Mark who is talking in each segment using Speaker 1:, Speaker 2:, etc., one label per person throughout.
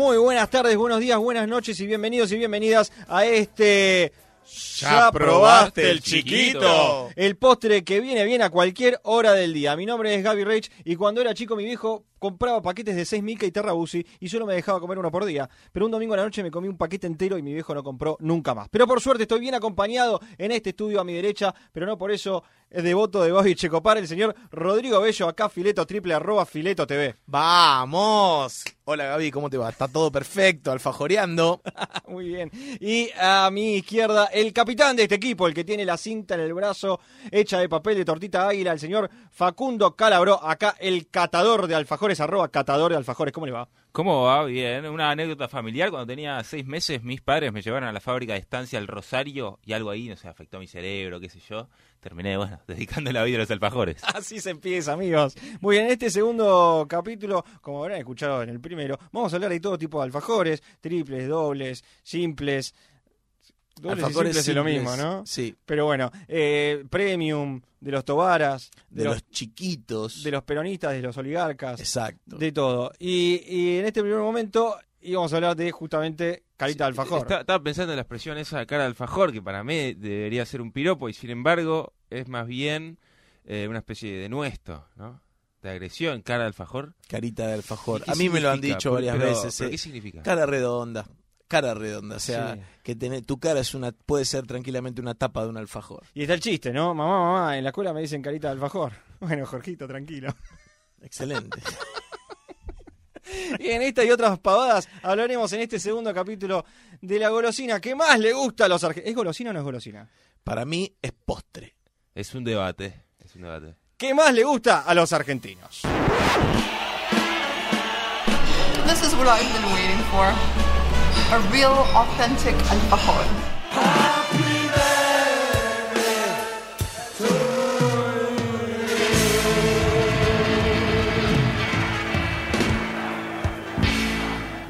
Speaker 1: Muy buenas tardes, buenos días, buenas noches y bienvenidos y bienvenidas a este...
Speaker 2: ¿Ya probaste el chiquito?
Speaker 1: El postre que viene bien a cualquier hora del día. Mi nombre es Gaby Reich y cuando era chico mi viejo compraba paquetes de 6 mica y terrabusi y solo me dejaba comer uno por día. Pero un domingo a la noche me comí un paquete entero y mi viejo no compró nunca más. Pero por suerte estoy bien acompañado en este estudio a mi derecha, pero no por eso es devoto de Bobby Checopar, el señor Rodrigo Bello, acá fileto triple arroba fileto TV.
Speaker 2: ¡Vamos! Hola Gaby, ¿cómo te va? Está todo perfecto, alfajoreando.
Speaker 1: Muy bien. Y a mi izquierda, el capitán de este equipo, el que tiene la cinta en el brazo hecha de papel de tortita águila, el señor Facundo Calabro, acá el catador de alfajores, arroba catador de alfajores. ¿Cómo le va?
Speaker 3: ¿Cómo va? Bien. Una anécdota familiar. Cuando tenía seis meses, mis padres me llevaron a la fábrica de estancia El Rosario y algo ahí, no sé, afectó mi cerebro, qué sé yo. Terminé, bueno, dedicando la vida a los alfajores.
Speaker 1: Así se empieza, amigos. Muy bien, en este segundo capítulo, como habrán escuchado en el primero, vamos a hablar de todo tipo de alfajores, triples, dobles, simples. Dobles
Speaker 2: Alfajores
Speaker 1: y simples es lo mismo, ¿no?
Speaker 2: Sí.
Speaker 1: Pero bueno, eh, premium, de los tobaras,
Speaker 2: De, los, chiquitos.
Speaker 1: de los peronistas, de los oligarcas,
Speaker 2: Exacto.
Speaker 1: de todo. Y, y en este primer momento íbamos a hablar de justamente carita de alfajor.
Speaker 3: Está- estaba pensando en la expresión esa de cara de alfajor, que para mí debería ser un piropo, y sin embargo es más bien eh, una especie de nuesto, ¿no? De agresión, cara de alfajor.
Speaker 2: Carita de alfajor.
Speaker 3: ¿Qué
Speaker 2: A mí me lo han dicho varias
Speaker 3: pero-
Speaker 2: veces.
Speaker 3: ¿pero
Speaker 2: eh.
Speaker 3: ¿Qué significa?
Speaker 2: Cara redonda. Cara redonda. O sea,
Speaker 1: Sí.
Speaker 2: que tener, tu cara es una puede ser tranquilamente una tapa de un alfajor.
Speaker 1: Y está el chiste, ¿no? Mamá, mamá, en la escuela me dicen carita de alfajor. Bueno, Jorgito, tranquilo.
Speaker 2: Excelente.
Speaker 1: Y en esta y otras pavadas hablaremos en este segundo capítulo de la golosina que más le gusta a los argentinos. ¿Es golosina o no es golosina?
Speaker 2: Para mí es postre.
Speaker 3: Es un debate, es un debate.
Speaker 1: ¿Qué más le gusta a los argentinos?
Speaker 4: This is what I've been waiting for. A real, authentic alfajor.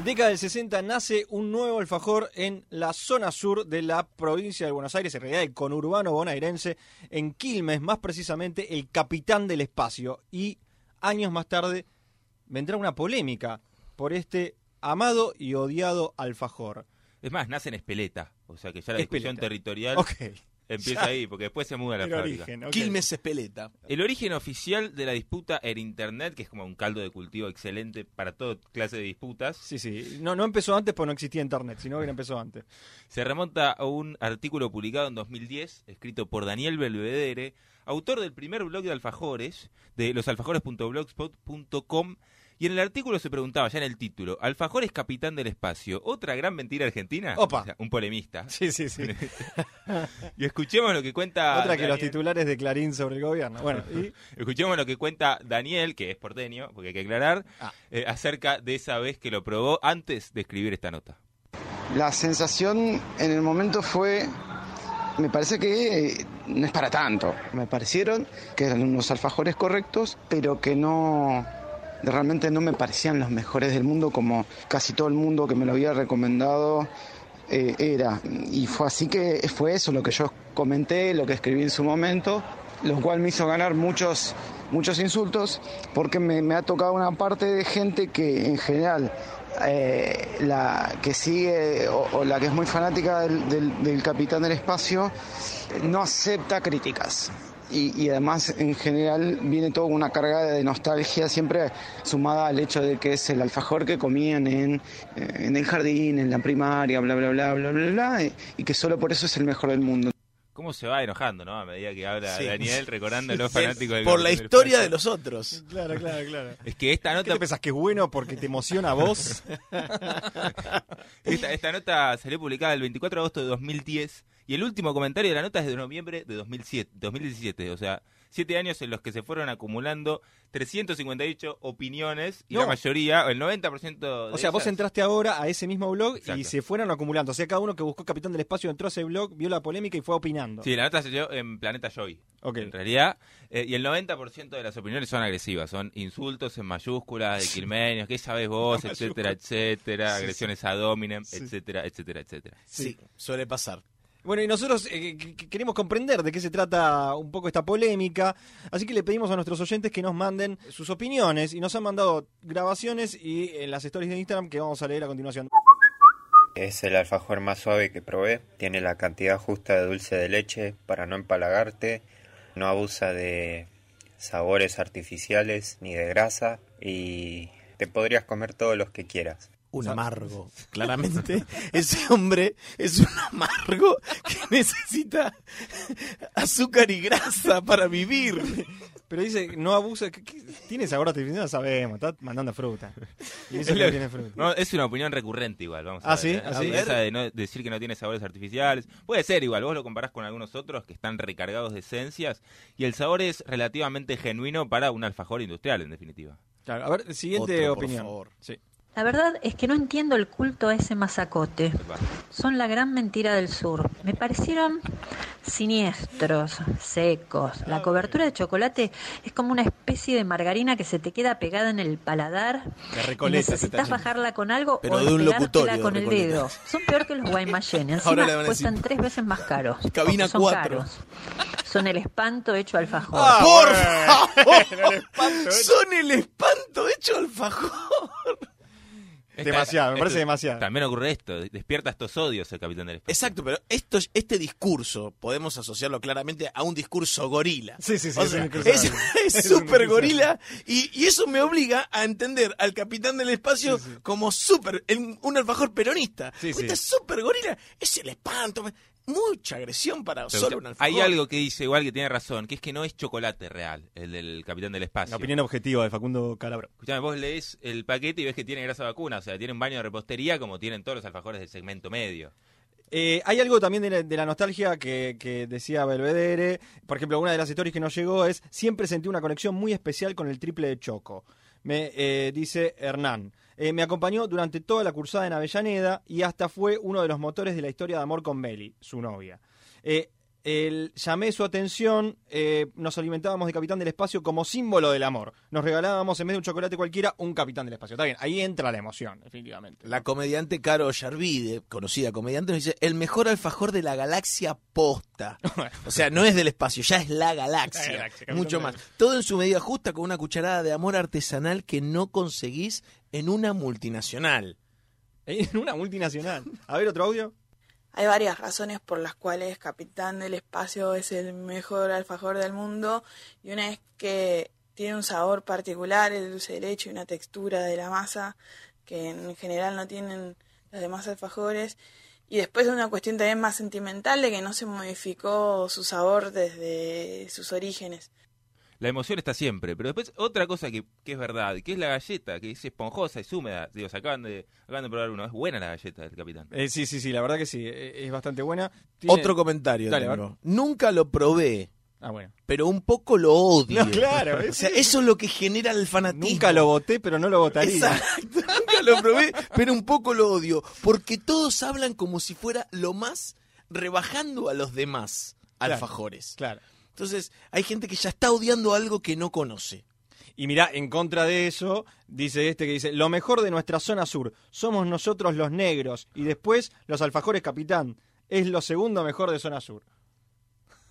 Speaker 1: Década del 60 nace un nuevo alfajor en la zona sur de la provincia de Buenos Aires, en realidad el conurbano bonaerense, en Quilmes, más precisamente el capitán del espacio. Y años más tarde vendrá una polémica por este amado y odiado alfajor.
Speaker 3: Es más, nace en Espeleta, o sea que ya la
Speaker 1: Espeleta.
Speaker 3: discusión territorial
Speaker 1: Ok.
Speaker 3: empieza
Speaker 1: Ya.
Speaker 3: ahí, porque después se muda a la
Speaker 1: El
Speaker 3: fábrica.
Speaker 1: origen, ok.
Speaker 2: Quilmes Espeleta.
Speaker 3: El origen oficial de la disputa era Internet, que es como un caldo de cultivo excelente para toda clase de disputas.
Speaker 1: Sí, sí. No, no empezó antes porque no existía internet, sino que empezó antes.
Speaker 3: Se remonta a un artículo publicado en 2010, escrito por Daniel Belvedere, autor del primer blog de alfajores, de losalfajores.blogspot.com, y en el artículo se preguntaba, ya en el título, ¿Alfajores capitán del espacio? ¿Otra gran mentira argentina?
Speaker 1: Opa.
Speaker 3: O sea, un polemista.
Speaker 1: Sí, sí, sí.
Speaker 3: Y escuchemos lo que cuenta
Speaker 1: Otra que los titulares de Clarín sobre el gobierno. Bueno, y
Speaker 3: Escuchemos lo que cuenta Daniel, que es porteño, porque hay que aclarar,
Speaker 1: Ah.
Speaker 3: eh, acerca de esa vez que lo probó antes de escribir esta nota.
Speaker 5: La sensación en el momento fue, me parece que eh, no es para tanto. Me parecieron que eran unos alfajores correctos, pero que no, realmente no me parecían los mejores del mundo como casi todo el mundo que me lo había recomendado eh, era. Y fue así que fue eso lo que yo comenté, lo que escribí en su momento, lo cual me hizo ganar muchos, muchos insultos, porque me, ha tocado una parte de gente que en general eh, la que sigue o, la que es muy fanática del- del Capitán del Espacio no acepta críticas. Y, y además en general viene todo con una carga de nostalgia siempre sumada al hecho de que es el alfajor que comían en, eh, en el jardín, en la primaria, bla, bla, bla, bla, bla, bla, y- y que solo por eso es el mejor del mundo.
Speaker 3: ¿Cómo se va enojando, no? A medida que habla
Speaker 2: Sí.
Speaker 3: Daniel, recordando a los fanáticos del
Speaker 2: Por la historia de los otros.
Speaker 1: claro, claro, claro.
Speaker 3: Es que esta
Speaker 1: ¿Qué
Speaker 3: nota
Speaker 1: te pensás que es bueno porque te emociona a vos?
Speaker 3: Esta, esta nota salió publicada el 24 de agosto de 2010 y el último comentario de la nota es de noviembre de 2007, 2017, o sea, siete años en los que se fueron acumulando 358 opiniones y
Speaker 1: No.
Speaker 3: la mayoría, el 90% de
Speaker 1: O sea, vos entraste ahora a ese mismo blog y se fueron acumulando. O sea, cada uno que buscó Capitán del Espacio entró a ese blog, vio la polémica y fue opinando.
Speaker 3: Sí, la nota salió en Planeta Joy,
Speaker 1: Ok.
Speaker 3: en realidad, eh, y el 90% de las opiniones son agresivas, son insultos en mayúsculas, de quilmenios, ¿qué sabes vos?, etcétera, etcétera, agresiones a dominem, etcétera, etcétera, etcétera.
Speaker 2: Sí, suele pasar.
Speaker 1: Bueno, y nosotros eh, que- que queremos comprender de qué se trata un poco esta polémica, así que le pedimos a nuestros oyentes que nos manden sus opiniones y nos han mandado grabaciones y en las stories de Instagram que vamos a leer a continuación.
Speaker 6: Es el alfajor más suave que probé. Tiene la cantidad justa de dulce de leche para no empalagarte. No abusa de sabores artificiales ni de grasa. Y te podrías comer todos los que quieras.
Speaker 2: Un amargo, claramente. Ese hombre es un amargo que necesita azúcar y grasa para vivir.
Speaker 1: Pero dice, no abusa, ¿qué- qué? tiene sabor artificial, no sabemos, está mandando fruta. Y dice que no tiene fruta.
Speaker 3: No, es una opinión recurrente igual, vamos a
Speaker 1: Ah,
Speaker 3: ver,
Speaker 1: ¿sí?
Speaker 3: ¿eh?
Speaker 1: ¿Ah, sí?
Speaker 3: Esa de no decir que no tiene sabores artificiales. Puede ser igual, vos lo comparás con algunos otros que están recargados de esencias y el sabor es relativamente genuino para un alfajor industrial, en definitiva.
Speaker 1: Claro, a ver, siguiente
Speaker 2: Otro, por
Speaker 1: opinión.
Speaker 2: favor.
Speaker 1: Sí.
Speaker 7: La verdad es que no entiendo el culto a ese masacote. Son la gran mentira del sur. Me parecieron siniestros, secos. La cobertura de chocolate es como una especie de margarina que se te queda pegada en el paladar. Y necesitas bajarla con algo
Speaker 2: Pero
Speaker 7: o
Speaker 2: de un
Speaker 7: despegártela
Speaker 2: locutorio de
Speaker 7: con el dedo. Son peor que los Guaymallén.
Speaker 2: Ahora
Speaker 7: Encima
Speaker 2: le van a decir-
Speaker 7: cuestan tres veces más caros.
Speaker 2: Cabina
Speaker 7: son
Speaker 2: cuatro.
Speaker 7: caros. Son el espanto hecho alfajor.
Speaker 1: Ah,
Speaker 2: ¡Por favor! Son el espanto hecho alfajor.
Speaker 1: Demasiado, me parece
Speaker 3: Esto-
Speaker 1: demasiado.
Speaker 3: También ocurre esto, despierta estos odios el capitán del espacio.
Speaker 2: Exacto, pero esto, este discurso podemos asociarlo claramente a un discurso gorila.
Speaker 1: Sí, sí, sí,
Speaker 2: O
Speaker 1: es
Speaker 2: sea, súper gorila y, y eso me obliga a entender al capitán del espacio como súper, un alfajor peronista.
Speaker 1: Sí,
Speaker 2: Este
Speaker 1: sí.
Speaker 2: súper gorila es el espanto. Mucha agresión para
Speaker 3: Pero
Speaker 2: solo un alfajor.
Speaker 3: Hay algo que dice igual que tiene razón, que es que no es chocolate real, el del capitán del espacio.
Speaker 1: La opinión objetiva de Facundo Calabro.
Speaker 3: Escuchame, vos lees el paquete y ves que tiene grasa vacuna, o sea, tiene un baño de repostería como tienen todos los alfajores del segmento medio.
Speaker 1: Eh, hay algo también de la, de la nostalgia que, que decía Belvedere. Por ejemplo, una de las stories que nos llegó es: Siempre sentí una conexión muy especial con el triple de Choco. Me eh, dice Hernán. Eh, me acompañó durante toda la cursada en Avellaneda y hasta fue uno de los motores de la historia de amor con Meli, su novia. Eh, el- llamé su atención, eh, nos alimentábamos de Capitán del Espacio como símbolo del amor. Nos regalábamos en vez de un chocolate cualquiera un Capitán del Espacio. Está bien, ahí entra la emoción, definitivamente.
Speaker 2: La comediante Caro Yarvide, conocida comediante, nos dice el mejor alfajor de la galaxia posta. O sea, no es del espacio, ya es la galaxia.
Speaker 1: La galaxia,
Speaker 2: mucho más. Todo en su medida justa con una cucharada de amor artesanal que no conseguís en una multinacional.
Speaker 1: En una multinacional. A ver, otro audio.
Speaker 8: Hay varias razones por las cuales Capitán del Espacio es el mejor alfajor del mundo y una es que tiene un sabor particular, el dulce de leche y una textura de la masa que en general no tienen los demás alfajores. Y después una cuestión también más sentimental de que no se modificó su sabor desde sus orígenes.
Speaker 3: La emoción está siempre, pero después otra cosa que, que es verdad, que es la galleta, que es esponjosa, es húmeda. Digo, se acaban de, acaban de probar uno, es buena la galleta del capitán.
Speaker 1: Eh, sí, sí, sí, la verdad que sí, eh, es bastante buena. Tiene-
Speaker 2: Otro comentario.
Speaker 1: Dale,
Speaker 2: tengo. Nunca lo probé,
Speaker 1: Ah, bueno.
Speaker 2: pero un poco lo odio.
Speaker 1: No, claro,
Speaker 2: O sea, eso es lo que genera el fanatismo.
Speaker 1: Nunca lo voté, pero no lo votaría.
Speaker 2: Exacto, nunca lo probé, pero un poco lo odio. Porque todos hablan como si fuera lo más rebajando a los demás
Speaker 1: Claro.
Speaker 2: alfajores.
Speaker 1: Claro.
Speaker 2: Entonces, hay gente que ya está odiando algo que no conoce.
Speaker 1: Y mirá, en contra de eso, dice este que dice, lo mejor de nuestra zona sur, somos nosotros los negros, y después los alfajores capitán, es lo segundo mejor de zona sur.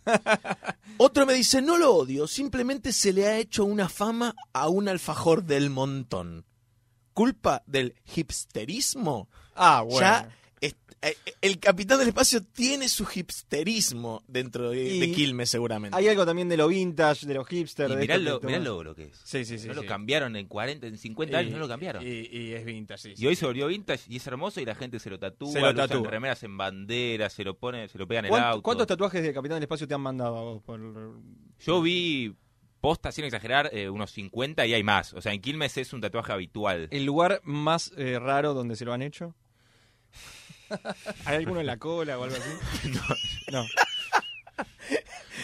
Speaker 2: Otro me dice, no lo odio, simplemente se le ha hecho una fama a un alfajor del montón. ¿Culpa del hipsterismo?
Speaker 1: Ah, bueno.
Speaker 2: Ya el capitán del espacio tiene su hipsterismo dentro de,
Speaker 1: Y
Speaker 2: de Quilmes seguramente.
Speaker 1: Hay algo también de lo vintage, de los hipsters.
Speaker 3: Y
Speaker 1: de
Speaker 3: mirá lo, mirá lo que es.
Speaker 1: Sí, sí, sí.
Speaker 3: no
Speaker 1: sí.
Speaker 3: lo cambiaron en 40, en 50 años,
Speaker 1: Y-
Speaker 3: no lo cambiaron.
Speaker 1: Y,
Speaker 3: Y,
Speaker 1: y es vintage, sí. sí.
Speaker 3: hoy se volvió vintage y es hermoso y la gente se lo tatúa,
Speaker 1: Se lo tatúa.
Speaker 3: remeras en banderas, se lo pone, se lo pegan en el
Speaker 1: ¿Cuánto-
Speaker 3: auto.
Speaker 1: ¿Cuántos tatuajes de Capitán del Espacio te han mandado a vos? Por...
Speaker 3: Yo vi posta, sin exagerar, eh, unos 50 y hay más. O sea, en Quilmes es un tatuaje habitual.
Speaker 1: ¿El lugar más eh, raro donde se lo han hecho? ¿Hay alguno en la cola o algo así? No.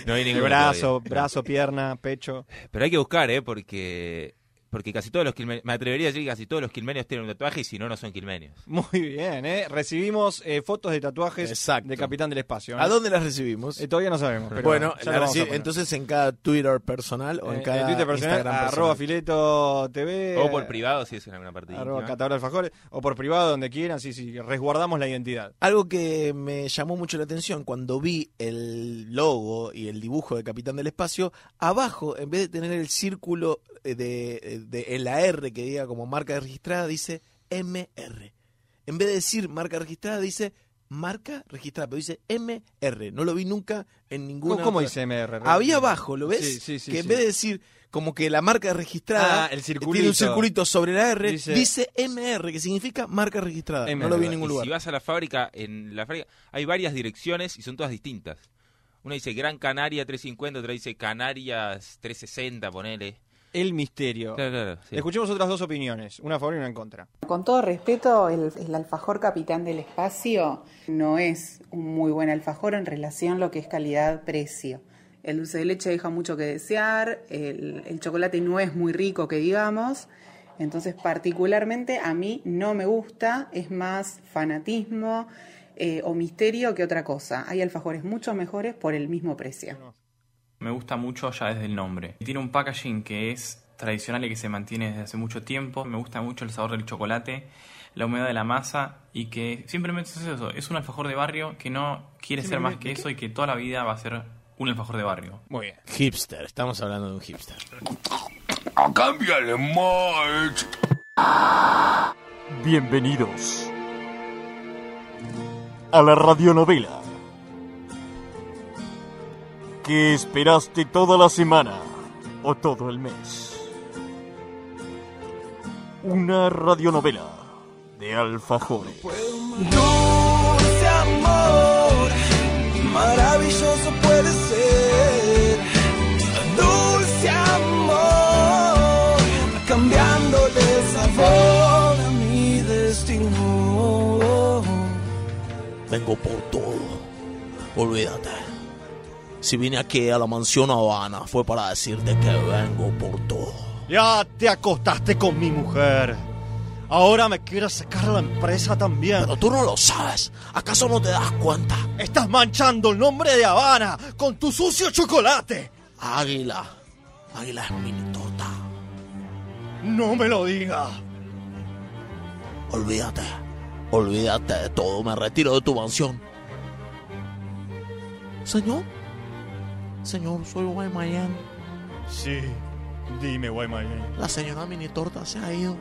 Speaker 3: No hay
Speaker 1: El
Speaker 3: ninguno
Speaker 1: brazo,
Speaker 3: todavía.
Speaker 1: brazo, pierna, pecho.
Speaker 3: Pero hay que buscar, ¿eh? Porque porque casi todos los quilmenios, me atrevería a decir que casi todos los quilmenios tienen un tatuaje y si no, no son quilmenios.
Speaker 1: Muy bien, ¿eh? Recibimos eh, fotos de tatuajes
Speaker 2: Exacto.
Speaker 1: de Capitán del Espacio. ¿no?
Speaker 2: ¿A dónde las recibimos?
Speaker 1: Eh, todavía no sabemos. Pero
Speaker 2: bueno, la entonces en cada Twitter personal o en
Speaker 1: Eh,
Speaker 2: cada
Speaker 1: en Twitter personal,
Speaker 2: Instagram
Speaker 1: arroba fileto TV.
Speaker 3: O por privado, si es en alguna parte
Speaker 1: Arroba catador alfajores, o por privado, donde quieran, sí, sí, resguardamos la identidad.
Speaker 2: Algo que me llamó mucho la atención cuando vi el logo y el dibujo de Capitán del Espacio, abajo, en vez de tener el círculo eh, de, de en la R que diga como marca registrada, dice MR. En vez de decir marca registrada, dice marca registrada, pero dice MR. No lo vi nunca en ninguna.
Speaker 1: ¿Cómo, cómo
Speaker 2: otra-
Speaker 1: dice MR?
Speaker 2: Había abajo, ¿lo ves?
Speaker 1: Sí, sí, sí,
Speaker 2: que en
Speaker 1: sí.
Speaker 2: vez de decir como que la marca registrada
Speaker 1: Ah, el
Speaker 2: tiene
Speaker 1: circulito.
Speaker 2: un circulito sobre la R,
Speaker 1: Dice-
Speaker 2: dice, MR, que significa marca registrada.
Speaker 1: MR.
Speaker 2: No lo vi en ningún
Speaker 3: Y
Speaker 2: lugar.
Speaker 3: si vas a la fábrica, en la fábrica hay varias direcciones y son todas distintas. Una dice Gran Canaria 350, otra dice Canarias 360, ponele.
Speaker 1: El misterio.
Speaker 3: Claro, claro, sí.
Speaker 1: Escuchemos otras dos opiniones, una a favor y una en contra.
Speaker 9: Con todo respeto, el, el alfajor capitán del espacio no es un muy buen alfajor en relación a lo que es calidad-precio. El dulce de leche deja mucho que desear, el, el chocolate no es muy rico, que digamos. Entonces, particularmente a mí no me gusta, es más fanatismo eh, o misterio que otra cosa. Hay alfajores mucho mejores por el mismo precio.
Speaker 10: Me gusta mucho ya desde el nombre. Tiene un packaging que es tradicional y que se mantiene desde hace mucho tiempo. Me gusta mucho el sabor del chocolate, la humedad de la masa y que simplemente es eso. Es un alfajor de barrio que no quiere ser más que eso y que toda la vida va a ser un alfajor de barrio.
Speaker 1: Muy bien.
Speaker 2: Hipster, estamos hablando de un hipster.
Speaker 11: Cámbiale, March.
Speaker 12: Bienvenidos a la radionovela que esperaste toda la semana o todo el mes. Una radionovela de alfajores.
Speaker 11: Dulce amor, maravilloso puede ser. Dulce amor, cambiándole sabor a mi destino.
Speaker 2: Vengo por todo. Olvídate. Si vine aquí a la mansión Habana fue para decirte que vengo por todo.
Speaker 1: Ya te acostaste con mi mujer. Ahora me quieres sacar la empresa también.
Speaker 2: Pero tú no lo sabes. ¿Acaso no te das cuenta?
Speaker 1: Estás manchando el nombre de Habana con tu sucio chocolate.
Speaker 2: Águila. Águila es mini torta.
Speaker 1: No me lo digas.
Speaker 2: Olvídate. Olvídate de todo. Me retiro de tu mansión. Señor. Señor, soy Guaymallén.
Speaker 1: Sí, dime, Guaymallén.
Speaker 2: La señora mini torta se ha ido.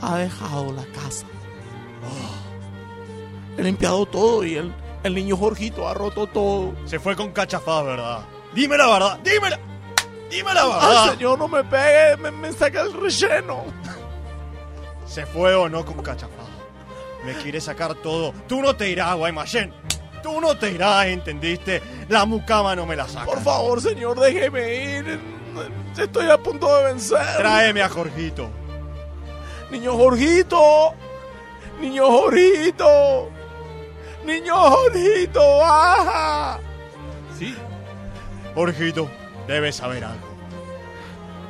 Speaker 2: Ha dejado la casa. He limpiado todo y el, el niño Jorgito ha roto todo.
Speaker 1: Se fue con cachafaz, ¿verdad? Dime la verdad, dime la, dime la
Speaker 2: Ay,
Speaker 1: verdad.
Speaker 2: señor, no me pegue, me, me saca el relleno.
Speaker 1: ¿Se fue o no con cachafaz? Me quiere sacar todo. Tú no te irás, Guaymallén. Tú no te irás, ¿entendiste? La mucama no me la saca.
Speaker 2: Por favor, señor, déjeme ir. Estoy a punto de vencer.
Speaker 1: Tráeme a Jorgito.
Speaker 2: Niño Jorgito. Niño Jorgito. Niño Jorgito, baja.
Speaker 3: ¿Sí?
Speaker 1: Jorgito, debes saber algo.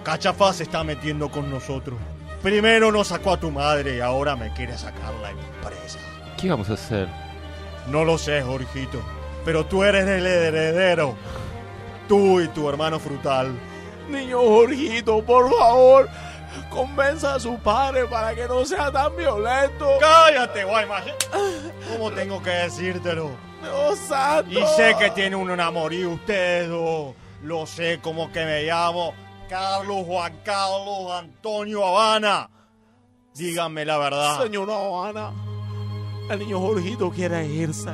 Speaker 1: Cachafaz se está metiendo con nosotros. Primero nos sacó a tu madre y ahora me quiere sacar la empresa.
Speaker 3: ¿Qué vamos a hacer?
Speaker 1: No lo sé, Jorgito, pero tú eres el heredero. Tú y tu hermano frutal.
Speaker 2: Niño Jorgito, por favor, convenza a su padre para que no sea tan violento.
Speaker 1: ¡Cállate, Guaymallén! ¿Cómo tengo que decírtelo?
Speaker 2: Dios santo.
Speaker 1: Y sé que tiene un enamorío usted, o lo sé como que me llamo Carlos Juan Carlos Antonio Habana. Díganme la verdad.
Speaker 2: Señora Habana, el niño Jorgito quiere irse.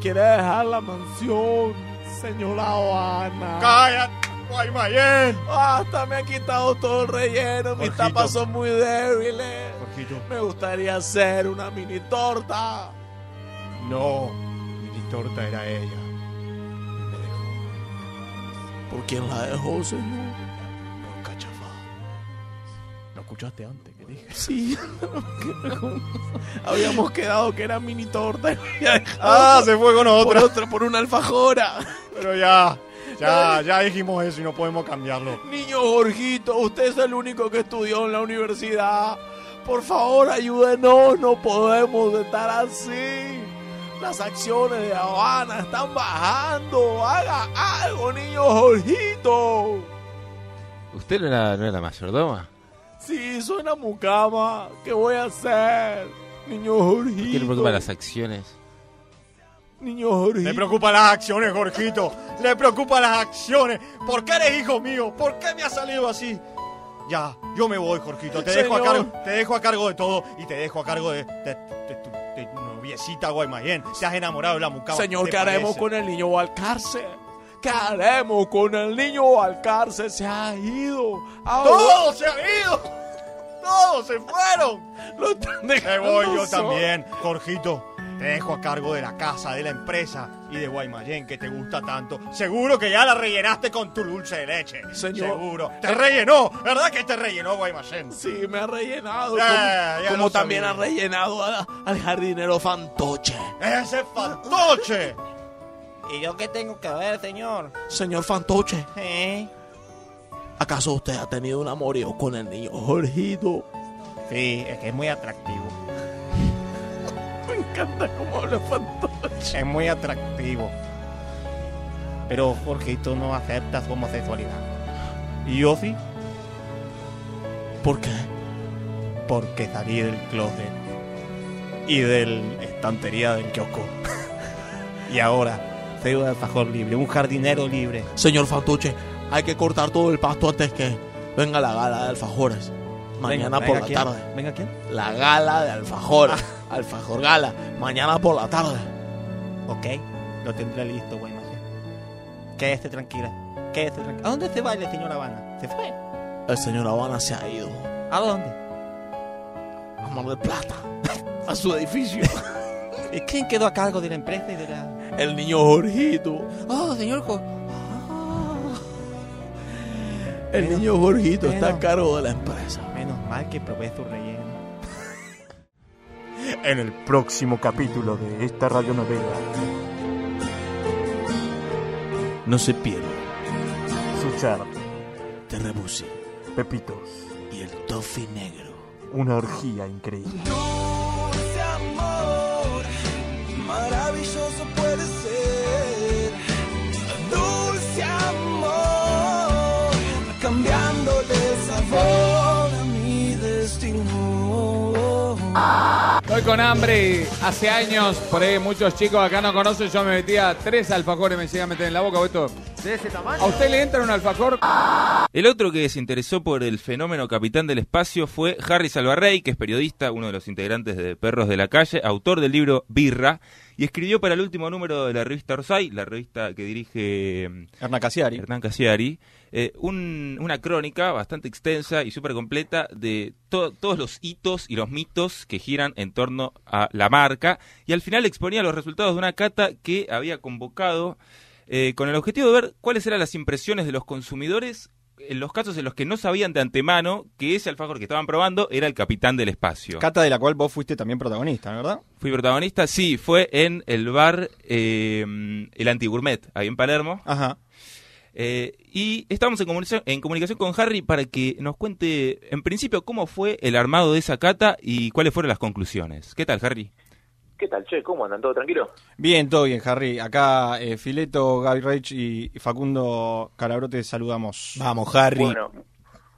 Speaker 2: Quiere dejar la mansión. Señora Habana.
Speaker 1: ¡Cállate, Guaymallén!
Speaker 2: Hasta me ha quitado todo el relleno. Mis
Speaker 1: Jorgito.
Speaker 2: tapas son muy débiles.
Speaker 1: Jorgito.
Speaker 2: Me gustaría hacer una mini torta.
Speaker 1: No, mi torta era ella.
Speaker 2: ¿Por quién la dejó, señor?
Speaker 1: Por cachafá. ¿Lo escuchaste antes que dije?
Speaker 2: Sí. Habíamos quedado que era mini torta. y había dejado
Speaker 1: Ah, se fue con
Speaker 2: por
Speaker 1: otra.
Speaker 2: otra, por una alfajora.
Speaker 1: Pero ya, Ya, ya dijimos eso y no podemos cambiarlo.
Speaker 2: Niño Jorgito, usted es el único que estudió en la universidad. Por favor, ayúdenos, no podemos estar así. Las acciones de Habana están bajando. Haga algo, niño Jorgito.
Speaker 3: ¿Usted no era, no era mayordoma?
Speaker 2: Sí, soy una mucama. ¿Qué voy a hacer? Niño Jorgito.
Speaker 3: ¿Qué le preocupan las acciones?
Speaker 2: Niño Jorgito.
Speaker 1: Le preocupan las acciones, Jorgito. Le preocupan las acciones. ¿Por qué eres hijo mío? ¿Por qué me ha salido así? Ya, yo me voy, Jorgito. Te dejo, a cargo, te dejo a cargo de todo y te dejo a cargo de, de- de tu, de tu noviecita Guaymallén. Te has enamorado de la mucama.
Speaker 2: Señor,
Speaker 1: ¿te
Speaker 2: ¿qué haremos con el niño Valcárcel? ¿Qué haremos con el niño Valcárcel? Se ha ido.
Speaker 1: ¡Todos se han ido! ¡Todos se fueron!
Speaker 2: Lo están
Speaker 1: Me voy yo
Speaker 2: solo.
Speaker 1: también, Jorgito. Te dejo a cargo de la casa, de la empresa y de Guaymallén que te gusta tanto. Seguro que ya la rellenaste con tu dulce de leche.
Speaker 2: Señor.
Speaker 1: Seguro. Te rellenó, ¿verdad que te rellenó Guaymallén?
Speaker 2: Sí, me ha rellenado.
Speaker 1: Ya,
Speaker 2: como como también ha rellenado a- al jardinero Fantoche.
Speaker 1: ¡Ese fantoche!
Speaker 13: ¿Y yo qué tengo que ver, señor?
Speaker 2: Señor Fantoche,
Speaker 13: ¿Eh?
Speaker 2: ¿acaso usted ha tenido un amorío con el niño Jorgito?
Speaker 13: Sí, es que es muy atractivo.
Speaker 2: Me encanta cómo habla Fantoche.
Speaker 13: Es muy atractivo. Pero Jorgito no acepta su homosexualidad. ¿Y yo sí?
Speaker 2: ¿Por qué?
Speaker 13: Porque salí del closet y de la estantería del kiosco. y ahora un alfajor libre, un jardinero libre.
Speaker 2: Señor Fantoche, hay que cortar todo el pasto antes que venga la gala de alfajores. Mañana
Speaker 1: Venga,
Speaker 2: por
Speaker 1: venga,
Speaker 2: la
Speaker 1: ¿quién?
Speaker 2: tarde.
Speaker 1: ¿Venga quién?
Speaker 2: La gala de alfajores. Alfajor gala. Mañana por la tarde.
Speaker 13: Ok, lo tendré listo, Guaymallén. Quédese tranquila. Quédese tranquila. ¿A dónde se va el señor Habana? ¿Se fue?
Speaker 2: El señor Habana se ha ido.
Speaker 13: ¿A dónde?
Speaker 2: A Mar del Plata. A su edificio.
Speaker 13: ¿Y quién quedó a cargo de la empresa y de la...?
Speaker 2: El niño Jorgito.
Speaker 13: Oh, señor Jo-
Speaker 2: El niño Jorgito está a cargo de la empresa.
Speaker 13: Menos mal que probé su relleno.
Speaker 12: En el próximo capítulo de esta radionovela,
Speaker 2: No se pierde.
Speaker 12: Suchar,
Speaker 2: Terrebusi
Speaker 12: Pepitos,
Speaker 2: y el toffee negro.
Speaker 12: una orgía increíble.
Speaker 14: Con hambre hace años, por ahí muchos chicos acá no conocen, yo me metía tres alfajores, me llegué a meter en la boca, esto.
Speaker 15: ¿De ese tamaño?
Speaker 14: ¿A usted le entra un alfajor?
Speaker 3: El otro que se interesó por el fenómeno Capitán del Espacio fue Harry Salvarrey, que es periodista, uno de los integrantes de Perros de la Calle, autor del libro Birra, y escribió para el último número de la revista Orsay, la revista que dirige mm,
Speaker 1: Hernán Casiari.
Speaker 3: Hernán Casiari, eh, un- una crónica bastante extensa y súper completa de to- todos los hitos y los mitos que giran en torno a la marca, y al final exponía los resultados de una cata que había convocado eh, con el objetivo de ver cuáles eran las impresiones de los consumidores en los casos en los que no sabían de antemano que ese alfajor que estaban probando era el capitán del espacio.
Speaker 1: Cata de la cual vos fuiste también protagonista, ¿no ¿verdad?
Speaker 3: Fui protagonista, sí, fue en el bar eh, El Antigourmet, ahí en Palermo.
Speaker 1: Ajá.
Speaker 3: Eh, y estamos en comunicación, en comunicación con Harry para que nos cuente, en principio, cómo fue el armado de esa cata y cuáles fueron las conclusiones. ¿Qué tal, Harry?
Speaker 16: ¿Qué tal, che? ¿Cómo andan? ¿Todo tranquilo?
Speaker 1: Bien, todo bien, Harry. Acá eh, Fileto, Gaby Reich y Facundo Calabrote saludamos.
Speaker 2: Vamos, Harry.
Speaker 16: Bueno,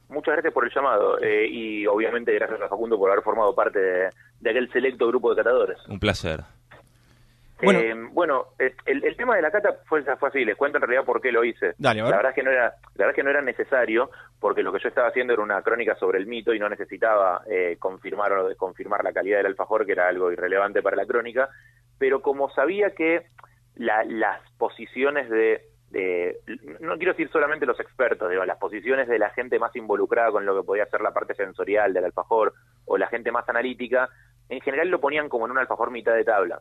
Speaker 16: muchas gracias por el llamado eh, y obviamente gracias a Facundo por haber formado parte de, de aquel selecto grupo de catadores.
Speaker 3: Un placer.
Speaker 1: Bueno.
Speaker 16: Eh, bueno, el, el tema de la cata fue, fue así, les cuento en realidad por qué lo hice.
Speaker 1: Dale, a ver.
Speaker 16: La verdad es que no era, la verdad es que no era necesario, porque lo que yo estaba haciendo era una crónica sobre el mito y no necesitaba eh, confirmar o desconfirmar la calidad del alfajor, que era algo irrelevante para la crónica, pero como sabía que la- las posiciones de, de- no quiero decir solamente los expertos, digo, las posiciones de la gente más involucrada con lo que podía ser la parte sensorial del alfajor o la gente más analítica, en general lo ponían como en un alfajor mitad de tabla.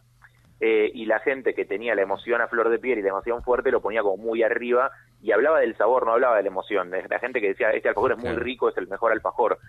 Speaker 16: Eh, y la gente que tenía la emoción a flor de piel y la emoción fuerte lo ponía como muy arriba y hablaba del sabor, no hablaba de la emoción. La gente que decía, este alfajor es muy rico, es el mejor alfajor,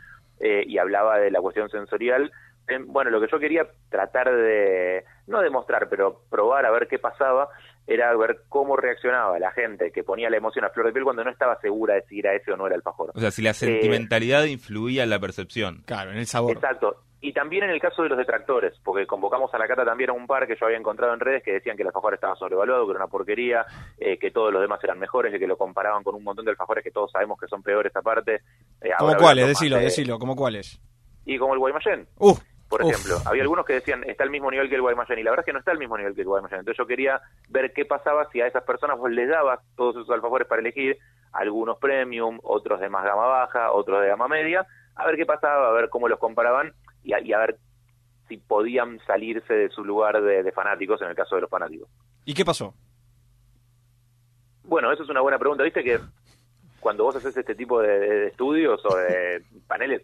Speaker 16: eh, y hablaba de la cuestión sensorial. Eh, bueno, lo que yo quería tratar de, no demostrar, pero probar a ver qué pasaba, era ver cómo reaccionaba la gente que ponía la emoción a flor de piel cuando no estaba segura de si era ese o no era alfajor.
Speaker 3: O sea, si la
Speaker 16: Eh,
Speaker 3: sentimentalidad influía en la percepción.
Speaker 13: Claro, en el sabor.
Speaker 16: Exacto. Y también en el caso de los detractores, porque convocamos a la cata también a un par que yo había encontrado en redes que decían que el alfajor estaba sobrevaluado, que era una porquería, eh, que todos los demás eran mejores, que lo comparaban con un montón de alfajores que todos sabemos que son peores aparte. Eh,
Speaker 1: ¿Cómo cuáles?
Speaker 16: más
Speaker 1: Decilo,
Speaker 16: de-
Speaker 1: decilo, ¿cómo cuáles?
Speaker 16: Y como el Guaymallén.
Speaker 1: Uf,
Speaker 16: por
Speaker 1: uf.
Speaker 16: ejemplo. Había algunos que decían, está al mismo nivel que el Guaymallén, y la verdad es que no está al mismo nivel que el Guaymallén. Entonces yo quería ver qué pasaba si a esas personas vos les dabas todos esos alfajores para elegir, algunos premium, otros de más gama baja, otros de gama media, a ver qué pasaba, a ver cómo los comparaban y a, y a ver si podían salirse de su lugar de, de fanáticos, en el caso de los fanáticos.
Speaker 1: ¿Y qué pasó?
Speaker 16: Bueno, eso es una buena pregunta. Viste que cuando vos haces este tipo de, de estudios o de paneles,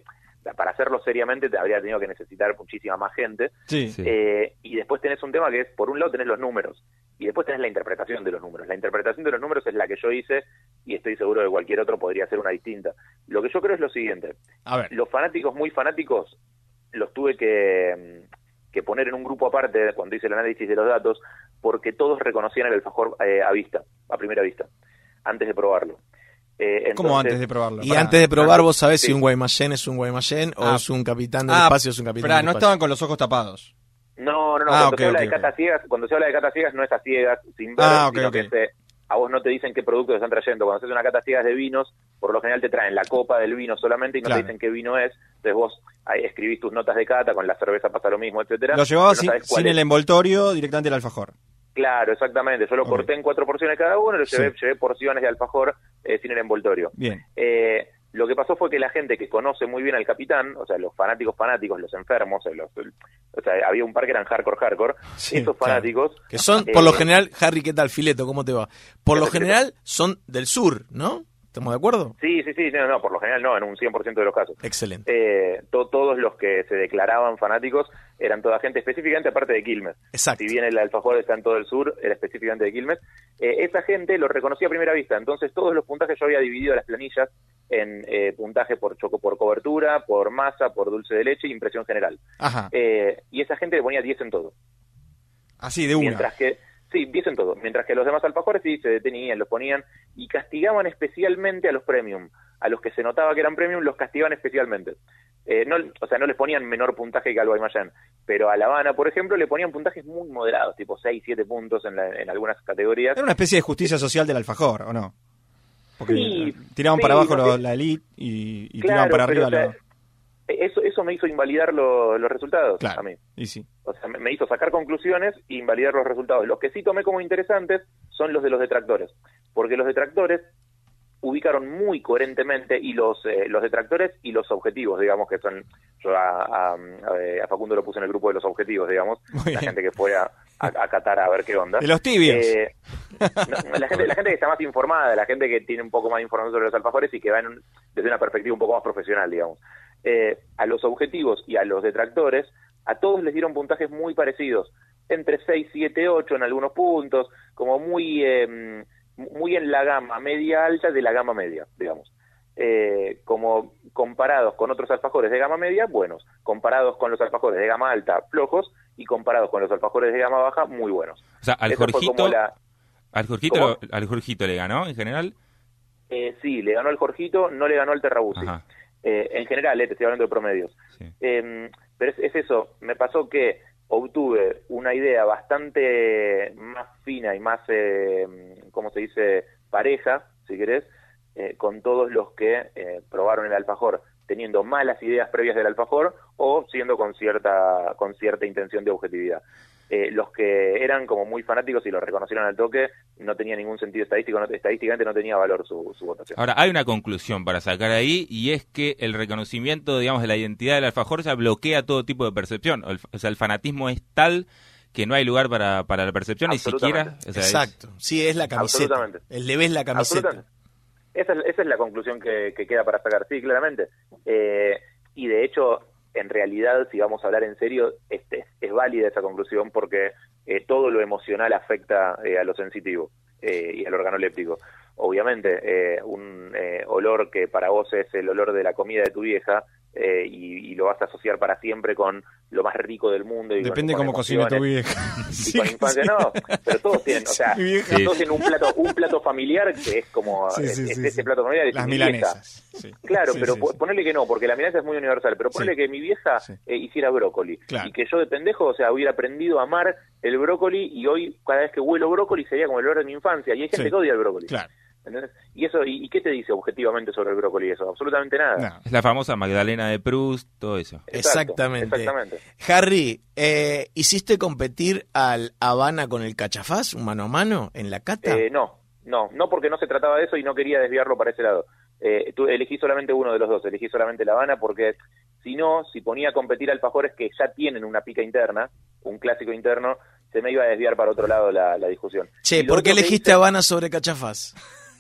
Speaker 16: para hacerlo seriamente te habría tenido que necesitar muchísima más gente.
Speaker 1: Sí.
Speaker 16: Eh, y después tenés un tema que es, por un lado tenés los números y después tenés la interpretación de los números. La interpretación de los números es la que yo hice y estoy seguro que cualquier otro podría hacer una distinta. Lo que yo creo es lo siguiente.
Speaker 1: A ver.
Speaker 16: Los fanáticos muy fanáticos los tuve que, mm, que poner en un grupo aparte cuando hice el análisis de los datos porque todos reconocían el alfajor eh, a vista, a primera vista, antes de probarlo. Eh,
Speaker 1: ¿Cómo
Speaker 16: entonces-
Speaker 1: antes de probarlo?
Speaker 2: Y antes de probar, vos sabés
Speaker 16: Sí.
Speaker 2: si un Guaymallén es un Guaymallén o
Speaker 1: Ah.
Speaker 2: es un capitán del
Speaker 1: Ah,
Speaker 2: espacio es un capitán del
Speaker 1: no
Speaker 2: espacio.
Speaker 1: estaban con los ojos tapados.
Speaker 16: No, no, no.
Speaker 1: Ah,
Speaker 16: cuando se habla de cata ciegas, cuando se habla de cata ciegas no es a ciegas, sin ver,
Speaker 1: Ah, ok,
Speaker 16: sino
Speaker 1: ok.
Speaker 16: que se- a vos no te dicen qué productos están trayendo. Cuando haces una cata ciegas de vinos, por lo general te traen la copa del vino solamente y no
Speaker 1: Claro.
Speaker 16: te dicen qué vino es. Entonces vos ahí escribís tus notas de cata, con la cerveza pasa lo mismo, etcétera.
Speaker 1: Lo llevaba
Speaker 16: pero no
Speaker 1: sin, el envoltorio directamente al alfajor.
Speaker 16: Claro, exactamente. Yo lo corté en cuatro porciones cada uno, lo
Speaker 1: Sí.
Speaker 16: llevé, llevé porciones de alfajor eh, sin el envoltorio.
Speaker 1: Bien.
Speaker 16: Eh, lo que pasó fue que la gente que conoce muy bien al capitán, o sea, los fanáticos fanáticos, los enfermos, eh, los- o sea, había un par que eran hardcore hardcore,
Speaker 2: Sí,
Speaker 16: esos
Speaker 2: claro.
Speaker 16: fanáticos...
Speaker 2: Que son,
Speaker 16: eh,
Speaker 2: por lo general, Harry, ¿qué tal, Fileto? ¿Cómo te va? Por lo
Speaker 16: ¿Qué tal,
Speaker 2: general, son del sur, ¿no? ¿Estamos de acuerdo?
Speaker 16: Sí, sí, sí, no, no, por lo general no, en un 100% de los casos.
Speaker 2: Excelente.
Speaker 16: Eh, to- todos los que se declaraban fanáticos eran toda gente específicamente aparte de Quilmes.
Speaker 2: Exacto.
Speaker 16: Si bien el alfajor está en todo el sur, era específicamente de Quilmes. Eh, esa gente lo reconocía a primera vista. Entonces todos los puntajes yo había dividido las planillas en eh, puntaje por choco, por cobertura, por masa, por dulce de leche y impresión general.
Speaker 1: Ajá.
Speaker 16: Eh, y esa gente le ponía 10 en todo.
Speaker 1: Así, de una.
Speaker 16: Mientras que, sí, 10 en todo. Mientras que los demás alfajores sí se detenían, los ponían y castigaban especialmente a los premium. A los que se notaba que eran premium los castigaban especialmente. Eh, no, o sea, no les ponían menor puntaje que al Guaymallén, pero a La Habana, por ejemplo, le ponían puntajes muy moderados, tipo 6, 7 puntos en, la- en algunas categorías.
Speaker 1: Era una especie de justicia social del alfajor, ¿o no? Porque
Speaker 16: Sí,
Speaker 1: tiraban
Speaker 16: sí,
Speaker 1: para abajo la elite y, y
Speaker 16: Claro,
Speaker 1: tiraban para
Speaker 16: pero,
Speaker 1: arriba
Speaker 16: o sea,
Speaker 1: lo-
Speaker 16: Eso, eso me hizo invalidar lo- los resultados
Speaker 1: Claro.
Speaker 16: a mí.
Speaker 1: Y sí.
Speaker 16: O sea, me me hizo sacar conclusiones e invalidar los resultados. Los que sí tomé como interesantes son los de los detractores, porque los detractores ubicaron muy coherentemente y los eh, los detractores y los objetivos, digamos que son yo a, a- a Facundo lo puse en el grupo de los objetivos, digamos, la gente que fue a, a, a Qatar a ver qué onda.
Speaker 1: De los tibios.
Speaker 16: Eh, no, la, gente, la gente que está más informada, la gente que tiene un poco más de información sobre los alfajores y que va en un- desde una perspectiva un poco más profesional, digamos. Eh, a los objetivos y a los detractores, a todos les dieron puntajes muy parecidos, entre 6, 7, 8 en algunos puntos, como muy, eh, muy en la gama media alta de la gama media, digamos. Eh, como comparados con otros alfajores de gama media, buenos, comparados con los alfajores de gama alta, flojos, y comparados con los alfajores de gama baja, muy buenos.
Speaker 3: O sea, al Jorgito,
Speaker 16: la-
Speaker 3: al Jorgito, al Jorgito le ganó en general.
Speaker 16: Eh, sí, le ganó el Jorgito, no le ganó el Terrabusi. Eh, en general, eh, te estoy hablando de promedios.
Speaker 3: Sí.
Speaker 16: Eh, pero es, es eso, me pasó que obtuve una idea bastante más fina y más, eh, ¿cómo se dice?, pareja, si querés, eh, con todos los que eh, probaron el alfajor teniendo malas ideas previas del alfajor o siendo con cierta, con cierta intención de objetividad. Eh, los que eran como muy fanáticos y lo reconocieron al toque, no tenía ningún sentido estadístico, no, estadísticamente no tenía valor su, su votación.
Speaker 3: Ahora, hay una conclusión para sacar ahí y es que el reconocimiento, digamos, de la identidad del alfajor ya bloquea todo tipo de percepción. O el- O sea, el fanatismo es tal que no hay lugar para, para la percepción ni siquiera.
Speaker 16: Absolutamente.
Speaker 3: o sea, es-
Speaker 2: Exacto. Sí, es la camiseta.
Speaker 16: Absolutamente.
Speaker 2: El le ves la camiseta.
Speaker 16: Esa es, esa es la conclusión que, que queda para sacar, sí, claramente. Eh, y de hecho, en realidad, si vamos a hablar en serio, este, es válida esa conclusión porque eh, todo lo emocional afecta eh, a lo sensitivo eh, y al organoléptico. Obviamente, eh, un eh, olor que para vos es el olor de la comida de tu vieja eh, y, lo vas a asociar para siempre con lo más rico del mundo. Y
Speaker 1: Depende
Speaker 16: con
Speaker 1: cómo cocine tu vieja.
Speaker 16: Y
Speaker 1: Sí,
Speaker 16: con infancia,
Speaker 1: sí.
Speaker 16: no, pero todos tienen, o sea,
Speaker 1: Sí,
Speaker 16: todos tienen un plato, un plato familiar que es como, es- ese plato familiar es
Speaker 1: Las milanesas.
Speaker 16: Claro, pero
Speaker 1: sí,
Speaker 16: po-
Speaker 1: sí.
Speaker 16: ponele que no, porque la milanesa es muy universal, pero ponele que mi vieja eh, hiciera brócoli
Speaker 1: Claro.
Speaker 16: y que yo de pendejo, o sea, hubiera aprendido a amar el brócoli y hoy cada vez que huelo brócoli sería como el olor de mi infancia y hay gente que odia el brócoli.
Speaker 1: Claro.
Speaker 16: ¿Entendés? ¿Y eso y, y qué te dice objetivamente sobre el brócoli eso? Absolutamente nada.
Speaker 3: Es la famosa Magdalena de Proust, todo eso.
Speaker 16: Exacto,
Speaker 2: Exactamente.
Speaker 16: Exactamente.
Speaker 2: Harry, eh, ¿hiciste competir al Habana con el cachafaz, un mano a mano, en la cata?
Speaker 16: Eh, no, no, no porque no se trataba de eso y no quería desviarlo para ese lado. Eh, tú elegí solamente uno de los dos, elegí solamente La Habana porque si no, si ponía a competir alfajores que ya tienen una pica interna, un clásico interno, se me iba a desviar para otro lado la, la discusión.
Speaker 2: Che, ¿por qué elegiste Habana sobre cachafaz?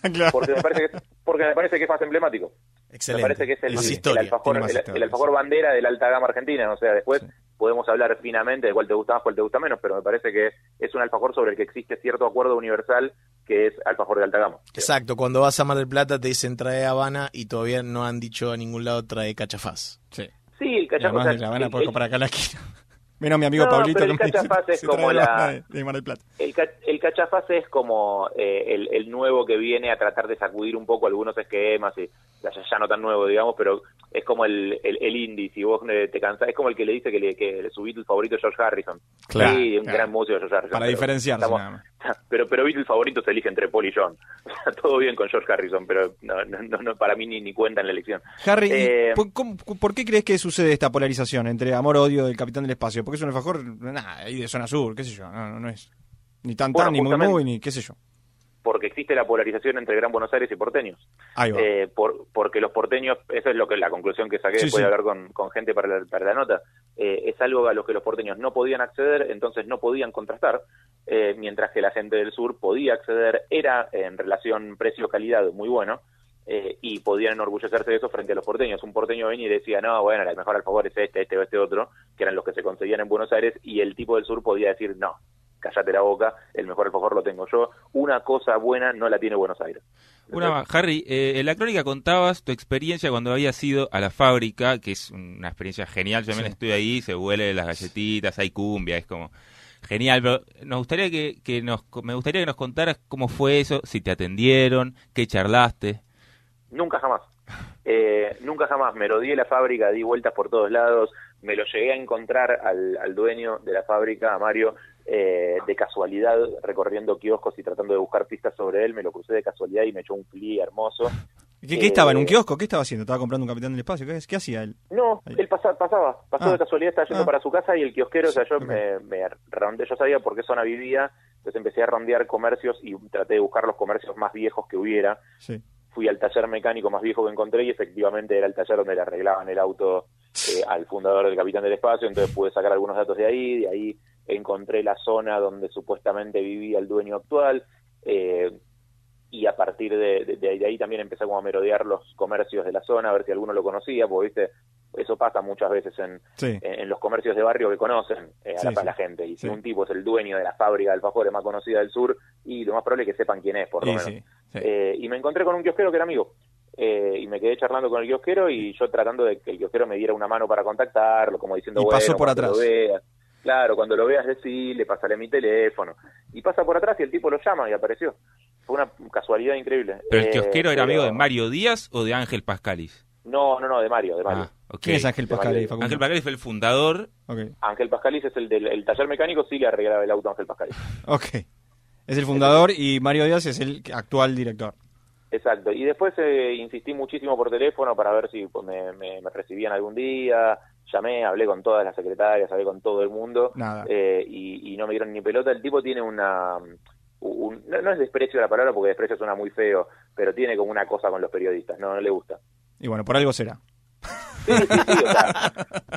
Speaker 16: Porque me parece que es, porque me parece que es más emblemático.
Speaker 2: Excelente.
Speaker 16: Me parece que es el, el alfajor, el,
Speaker 2: historia,
Speaker 16: el alfajor bandera de la alta gama argentina. O sea, después podemos hablar finamente de cuál te gusta más, cuál te gusta menos, pero me parece que es un alfajor sobre el que existe cierto acuerdo universal que es alfajor de alta gama.
Speaker 2: Exacto, cuando vas a Mar del Plata te dicen trae Habana y todavía no han dicho a ningún lado trae cachafaz.
Speaker 1: Sí.
Speaker 16: Sí, el cachafaz.
Speaker 1: además
Speaker 16: o
Speaker 1: de La Habana puedes comprar acá la esquina. Menos mi amigo
Speaker 16: No,
Speaker 1: Pablito
Speaker 16: pero el
Speaker 1: que
Speaker 16: cachafaz es como
Speaker 1: la
Speaker 16: la-
Speaker 1: Habana de, de Mar del Plata.
Speaker 16: El, ca- el cachafaz es como eh, el, el nuevo que viene a tratar de sacudir un poco algunos esquemas, y ya, ya no tan nuevo, digamos, pero es como el, el, el indie, si vos eh, te cansás, es como el que le dice que, le, que su Beatle favorito es George Harrison.
Speaker 1: Claro,
Speaker 16: sí, un
Speaker 1: claro.
Speaker 16: gran músico George Harrison.
Speaker 1: Para diferenciarse
Speaker 16: estamos-
Speaker 1: nada más.
Speaker 16: Pero, pero Beatle favorito se elige entre Paul y John. Todo bien con George Harrison, pero no, no, no, para mí ni, ni cuenta en la elección.
Speaker 1: Harry, ¿y
Speaker 16: Eh,
Speaker 1: ¿por, cómo- por qué crees que sucede esta polarización entre amor-odio del Capitán del Espacio? Porque es un alfajor, nada, ahí de zona sur, qué sé yo, no, no, no es ni tan
Speaker 16: Bueno,
Speaker 1: tan, ni muy muy, ni qué sé yo.
Speaker 16: porque existe la polarización entre Gran Buenos Aires y porteños.
Speaker 1: Ahí va.
Speaker 16: Eh, por, porque los porteños, esa es lo que la conclusión que saqué
Speaker 1: Sí,
Speaker 16: después
Speaker 1: sí.
Speaker 16: de hablar con, con gente para la, para la nota, eh, es algo a lo que los porteños no podían acceder, entonces no podían contrastar, eh, mientras que la gente del sur podía acceder, era en relación precio-calidad muy bueno, eh, y podían enorgullecerse de eso frente a los porteños. Un porteño venía y decía, no, bueno, el mejor alfajor es este, este o este otro, que eran los que se conseguían en Buenos Aires, y el tipo del sur podía decir, no, cállate la boca, el mejor alfajor lo tengo yo, una cosa buena no la tiene Buenos Aires.
Speaker 3: Una más. Harry, eh, en la crónica contabas tu experiencia cuando habías ido a la fábrica, que es una experiencia genial. Yo también
Speaker 1: Sí.
Speaker 3: estoy ahí, se huele las galletitas, hay cumbia, es como genial. Pero nos gustaría que, que nos, me gustaría que nos contaras cómo fue eso, si te atendieron, qué charlaste.
Speaker 16: Nunca jamás. Eh, nunca jamás. Me rodeé la fábrica, di vueltas por todos lados, me lo llegué a encontrar al, al dueño de la fábrica, a Mario, eh, de casualidad, recorriendo kioscos y tratando de buscar pistas sobre él. Me lo crucé de casualidad y me echó un pli hermoso.
Speaker 1: ¿Qué, qué estaba en un
Speaker 16: Eh,
Speaker 1: kiosco? ¿Qué estaba haciendo? ¿Estaba comprando un Capitán del Espacio? ¿Qué, qué hacía él?
Speaker 16: No, él pasa- pasaba, pasó
Speaker 1: Ah.
Speaker 16: de casualidad, estaba yendo
Speaker 1: Ah.
Speaker 16: para su casa y el kiosquero, o sea, yo me, me rondeé, yo sabía por qué zona vivía, entonces empecé a rondear comercios y traté de buscar los comercios más viejos que hubiera.
Speaker 1: Sí.
Speaker 16: Fui al taller mecánico más viejo que encontré y efectivamente era el taller donde le arreglaban el auto eh, al fundador del Capitán del Espacio, entonces pude sacar algunos datos de ahí, de ahí encontré la zona donde supuestamente vivía el dueño actual. eh, y a partir de, de- de ahí también empecé como a merodear los comercios de la zona, a ver si alguno lo conocía, porque viste, eso pasa muchas veces en,
Speaker 1: Sí.
Speaker 16: en, en los comercios de barrio que conocen eh, a,
Speaker 1: Sí,
Speaker 16: la,
Speaker 1: sí.
Speaker 16: la gente. Y si un tipo es el dueño de la fábrica de alfajores más conocida del sur, y lo más probable es que sepan quién es, por lo
Speaker 1: Sí,
Speaker 16: menos.
Speaker 1: Sí.
Speaker 16: Eh, y me encontré con un kiosquero que era amigo. Eh, y me quedé charlando con el kiosquero y yo tratando de que el kiosquero me diera una mano para contactarlo, como diciendo,
Speaker 1: Y
Speaker 16: bueno,
Speaker 1: pasó por
Speaker 16: cuando
Speaker 1: atrás.
Speaker 16: lo veas, claro, cuando lo veas decirle, pasaré mi teléfono. Y pasa por atrás y el tipo lo llama y apareció. Fue una casualidad increíble.
Speaker 3: ¿Pero el
Speaker 16: Eh,
Speaker 3: kiosquero era
Speaker 16: pero-
Speaker 3: amigo de Mario Díaz o de Ángel Pascalis?
Speaker 16: No, no, no, de Mario, de Mario.
Speaker 3: Ah, ok.
Speaker 1: ¿Quién es Ángel
Speaker 16: De Mario
Speaker 1: Pascal?
Speaker 16: Díaz.
Speaker 1: Facundo?
Speaker 3: Ángel Pascalis fue el fundador.
Speaker 16: Ángel Pascalis es el del el taller mecánico, sí le arreglaba el auto a Ángel Pascalis.
Speaker 1: Ok. Es el fundador y Mario Díaz es el actual director.
Speaker 16: Exacto. Y después eh, insistí muchísimo por teléfono para ver si pues, me, me- me recibían algún día. Llamé, hablé con todas las secretarias, hablé con todo el mundo.
Speaker 1: Nada.
Speaker 16: eh, y, y no me dieron ni pelota. El tipo tiene una... un- no, no es desprecio la palabra porque desprecio suena muy feo, pero tiene como una cosa con los periodistas. No, no le gusta.
Speaker 1: Y bueno, por algo será.
Speaker 16: Sí, sí, sí, o sea,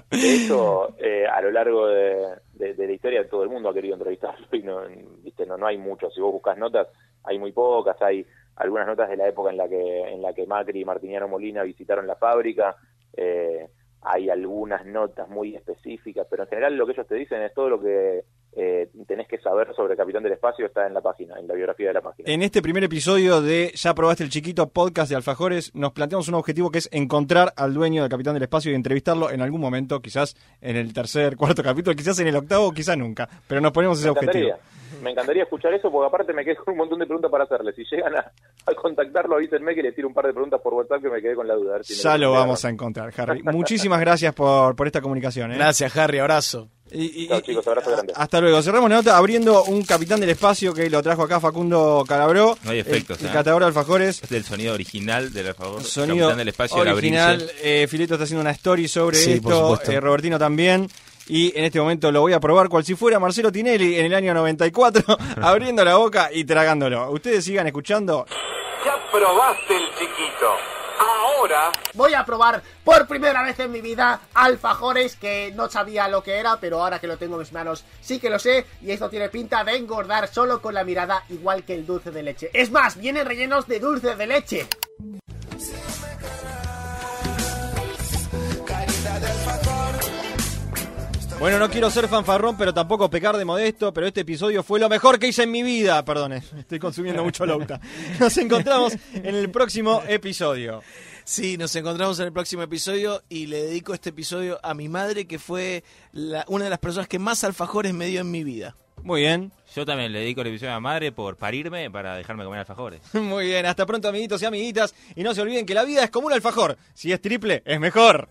Speaker 16: de hecho, eh, a lo largo de, de- la historia todo el mundo ha querido entrevistarlo y no, viste, no, no hay mucho. Si vos buscas notas, hay muy pocas, hay algunas notas de la época en la que en la que Macri y Martiniano Molina visitaron la fábrica, eh, hay algunas notas muy específicas, pero en general lo que ellos te dicen es todo lo que eh, tenés que saber sobre el Capitán del Espacio está en la página, en la biografía de la página.
Speaker 1: En este primer episodio de Ya probaste el chiquito podcast de Alfajores, nos planteamos un objetivo que es encontrar al dueño del Capitán del Espacio y entrevistarlo en algún momento, quizás en el tercer, cuarto capítulo, quizás en el octavo, quizás nunca. Pero nos ponemos ese
Speaker 16: me
Speaker 1: objetivo.
Speaker 16: me encantaría escuchar eso porque aparte me quedé con un montón de preguntas para hacerle. Si llegan a, a contactarlo, avísenme que le tiro un par de preguntas por WhatsApp que me quedé con la duda. a ver si me
Speaker 1: Ya lo vamos a encontrar, Harry. Muchísimas gracias por, por esta comunicación. ¿eh?
Speaker 2: Gracias, Harry. Abrazo.
Speaker 1: Y- y-
Speaker 16: Chao, chicos, abrazo grande.
Speaker 1: Hasta luego. Cerramos la nota abriendo un Capitán del Espacio que lo trajo acá Facundo Calabró.
Speaker 3: No hay
Speaker 1: el-
Speaker 3: efectos.
Speaker 1: El,
Speaker 3: ¿eh?
Speaker 1: catador de alfajores.
Speaker 3: Este es el sonido original del alfajor.
Speaker 1: Sonido
Speaker 3: Capitán del espacio, la
Speaker 1: original. Eh, Fileto está haciendo una story sobre
Speaker 2: Sí,
Speaker 1: esto. eh, Robertino también. Y en este momento lo voy a probar cual si fuera Marcelo Tinelli en el año 94, abriendo la boca y tragándolo. Ustedes sigan escuchando.
Speaker 15: Ya probaste el chiquito. Ahora voy a probar por primera vez en mi vida alfajores que no sabía lo que era, pero ahora que lo tengo en mis manos sí que lo sé y esto tiene pinta de engordar solo con la mirada igual que el dulce de leche. Es más, vienen rellenos de dulce de leche.
Speaker 1: Bueno, no quiero ser fanfarrón, pero tampoco pecar de modesto, pero este episodio fue lo mejor que hice en mi vida. Perdone, estoy consumiendo mucho lauta. Nos encontramos en el próximo episodio.
Speaker 2: Sí, nos encontramos en el próximo episodio y le dedico este episodio a mi madre, que fue la- una de las personas que más alfajores me dio en mi vida.
Speaker 1: Muy bien.
Speaker 3: Yo también le dedico el episodio a mi madre por parirme para dejarme comer alfajores.
Speaker 1: Muy bien, hasta pronto amiguitos y amiguitas. Y no se olviden que la vida es como un alfajor. Si es triple, es mejor.